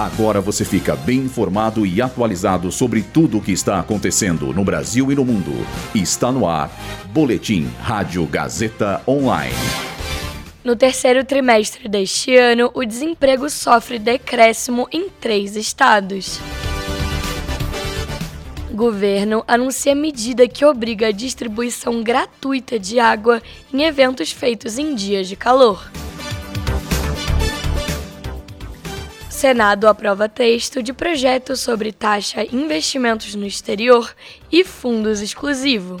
Agora você fica bem informado e atualizado sobre tudo o que está acontecendo no Brasil e no mundo. Está no ar. Boletim Rádio Gazeta Online. No terceiro trimestre deste ano, o desemprego sofre decréscimo em três estados. Governo anuncia medida que obriga a distribuição gratuita de água em eventos feitos em dias de calor. Senado aprova texto de projeto sobre taxa investimentos no exterior e fundos exclusivo.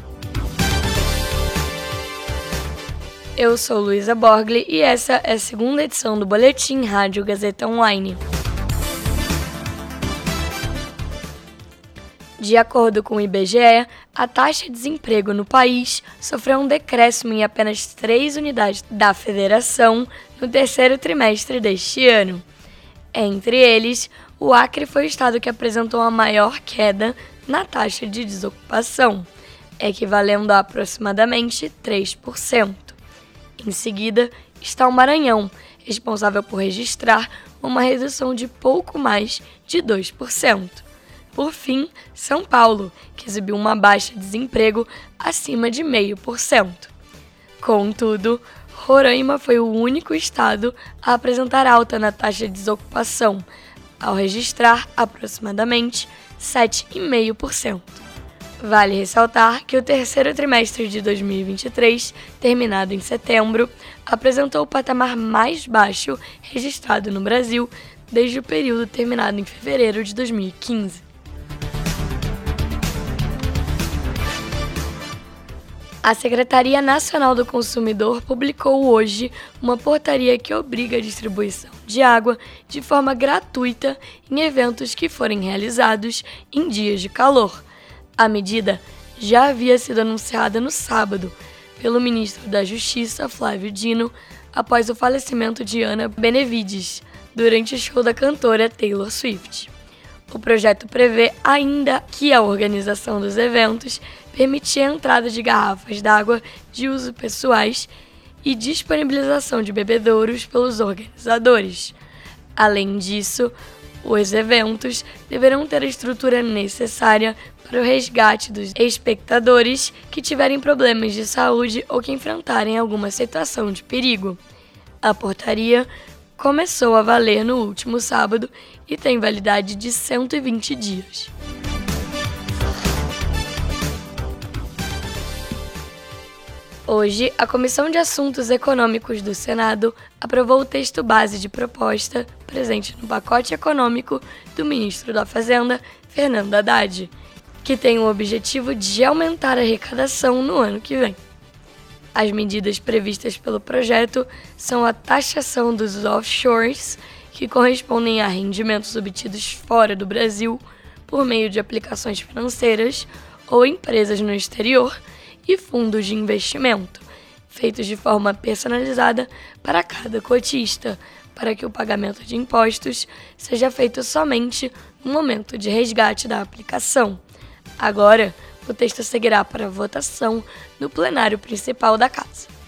Eu sou Luísa Borgli e essa é a segunda edição do Boletim Rádio Gazeta Online. De acordo com o IBGE, a taxa de desemprego no país sofreu um decréscimo em apenas três unidades da federação no terceiro trimestre deste ano. Entre eles, o Acre foi o estado que apresentou a maior queda na taxa de desocupação, equivalendo a aproximadamente 3%. Em seguida, está o Maranhão, responsável por registrar uma redução de pouco mais de 2%. Por fim, São Paulo, que exibiu uma baixa de desemprego acima de 0,5%. Contudo, Roraima foi o único estado a apresentar alta na taxa de desocupação, ao registrar aproximadamente 7,5%. Vale ressaltar que o terceiro trimestre de 2023, terminado em setembro, apresentou o patamar mais baixo registrado no Brasil desde o período terminado em fevereiro de 2015. A Secretaria Nacional do Consumidor publicou hoje uma portaria que obriga a distribuição de água de forma gratuita em eventos que forem realizados em dias de calor. A medida já havia sido anunciada no sábado pelo ministro da Justiça, Flávio Dino, após o falecimento de Ana Benevides durante o show da cantora Taylor Swift. O projeto prevê ainda que a organização dos eventos permitia a entrada de garrafas d'água de uso pessoais e disponibilização de bebedouros pelos organizadores. Além disso, os eventos deverão ter a estrutura necessária para o resgate dos espectadores que tiverem problemas de saúde ou que enfrentarem alguma situação de perigo. A portaria começou a valer no último sábado e tem validade de 120 dias. Hoje, a Comissão de Assuntos Econômicos do Senado aprovou o texto base de proposta presente no pacote econômico do ministro da Fazenda, Fernando Haddad, que tem o objetivo de aumentar a arrecadação no ano que vem. As medidas previstas pelo projeto são a taxação dos offshores, que correspondem a rendimentos obtidos fora do Brasil por meio de aplicações financeiras ou empresas no exterior, e fundos de investimento, feitos de forma personalizada para cada cotista, para que o pagamento de impostos seja feito somente no momento de resgate da aplicação. Agora, o texto seguirá para votação no plenário principal da Casa.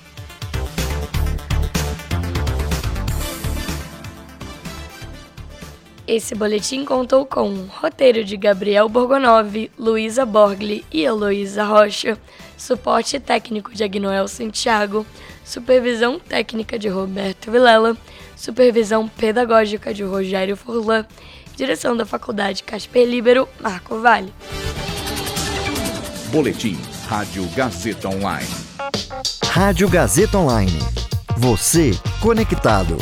Esse boletim contou com um roteiro de Gabriel Borgonov, Luísa Borgli e Heloísa Rocha, suporte técnico de Agnoel Santiago, supervisão técnica de Roberto Vilela, supervisão pedagógica de Rogério Furlan, direção da Faculdade Casper Libero, Marco Vale. Boletim Rádio Gazeta Online. Rádio Gazeta Online. Você conectado.